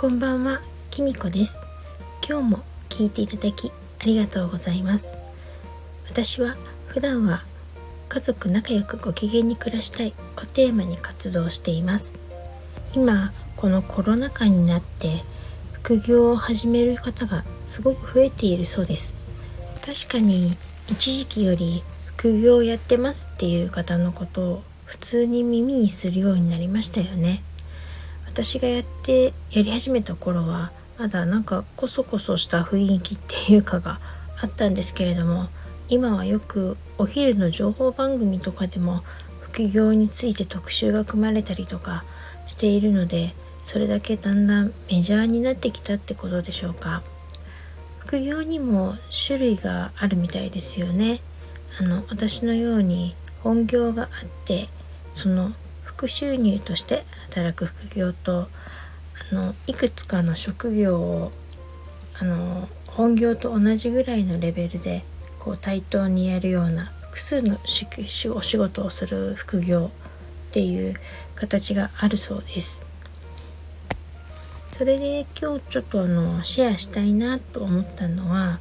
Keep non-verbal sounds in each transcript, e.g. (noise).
こんばんは、きみこです。今日も聞いていただきありがとうございます。私は普段は家族仲良くご機嫌に暮らしたいをテーマに活動しています。今、このコロナ禍になって副業を始める方がすごく増えているそうです。確かに一時期より副業をやってますっていう方のことを普通に耳にするようになりましたよね。私がやってやり始めた頃はまだなんかコソコソした雰囲気っていうかがあったんですけれども今はよくお昼の情報番組とかでも副業について特集が組まれたりとかしているのでそれだけだんだんメジャーになってきたってことでしょうか。副業にも種類があるみたいですよね。あの私のように本業があってその副収入として働く副業とあのいくつかの職業をあの本業と同じぐらいのレベルでこう対等にやるような複数のお仕事をする副業っていう形があるそうです。それで今日ちょっとあのシェアしたいなと思ったのは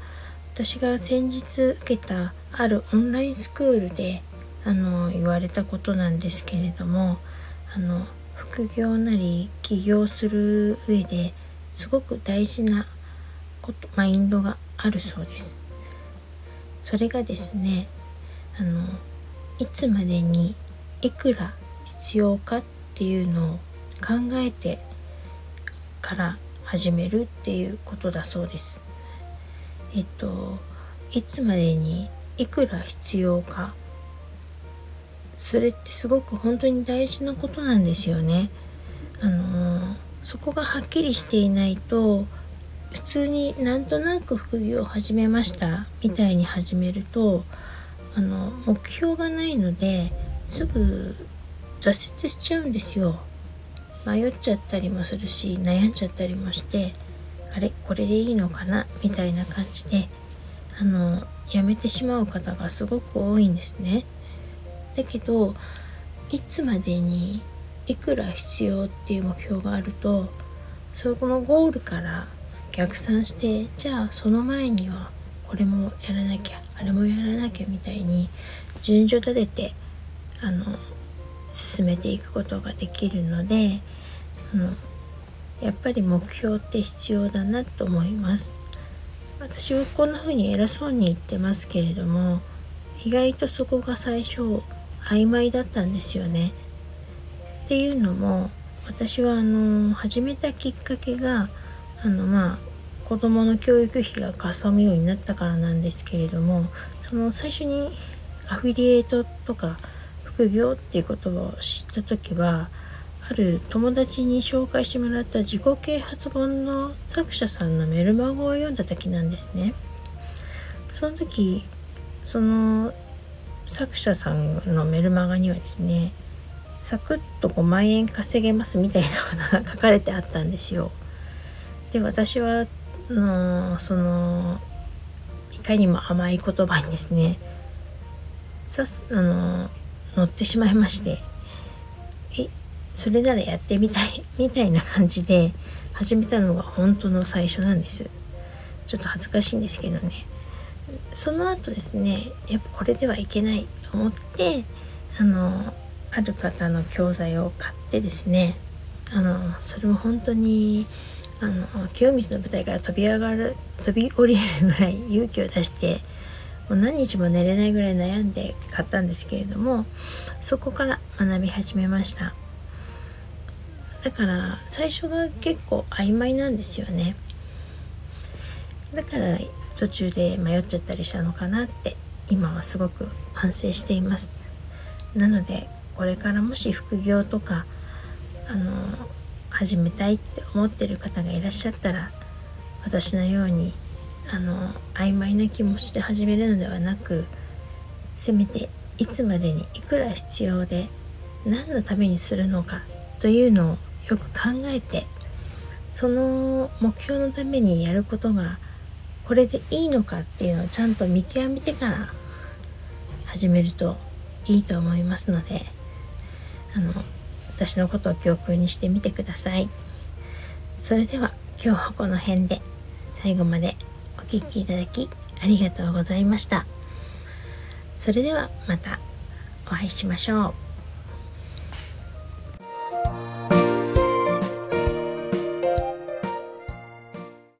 私が先日受けたあるオンラインスクールであの言われたことなんですけれどもあの副業なり起業する上ですごく大事なことマインドがあるそうです。それがですねあのいつまでにいくら必要かっていうのを考えてから始めるっていうことだそうです。えっといつまでにいくら必要かそれってすごく本当に大事なことなんですよね。あのー、そこがはっきりしていないと普通になんとなく副業を始めましたみたいに始めるとあの目標がないのですぐ挫折しちゃうんですよ。迷っちゃったりもするし悩んじゃったりもしてあれこれでいいのかな？みたいな感じであのやめてしまう方がすごく多いんですね。だけどいつまでにいくら必要っていう目標があるとそこのゴールから逆算してじゃあその前にはこれもやらなきゃあれもやらなきゃみたいに順序立ててあの進めていくことができるのであのやっぱり目標って必要だなと思います。私はこんな風に偉そうに言ってますけれども意外とそこが最初曖昧だったんですよね。っていうのも私はあの始めたきっかけがあのまあ子供の教育費がかさむようになったからなんですけれどもその最初にアフィリエイトとか副業っていうことを知った時はある友達に紹介してもらった自己啓発本の作者さんのメルマガを読んだ時なんですね。その時その作者さんのメルマガにはですねサクッと5万円稼げますみたいなことが書かれてあったんですよ。で私はのそのいかにも甘い言葉にですねさすあの乗ってしまいましてえそれならやってみたい (laughs) みたいな感じで始めたのが本当の最初なんですちょっと恥ずかしいんですけどねその後ですねやっぱこれではいけないと思ってあのある方の教材を買ってですねあのそれも本当にあの清水の舞台から飛び上がる飛び降りるぐらい (laughs) 勇気を出してもう何日も寝れないぐらい悩んで買ったんですけれどもそこから学び始めました。だから最初が結構曖昧なんですよね。だから途中で迷っちゃったりしたのかなって今はすごく反省しています。なのでこれからもし副業とかあの始めたいって思ってる方がいらっしゃったら私のようにあの曖昧な気持ちで始めるのではなくせめていつまでにいくら必要で何のためにするのかというのをよく考えてその目標のためにやることがこれでいいのかっていうのをちゃんと見極めてから始めるといいと思いますのであの私のことを教訓にしてみてくださいそれでは今日はこの辺で最後までお聴きいただきありがとうございました。それではまたお会いしましょう。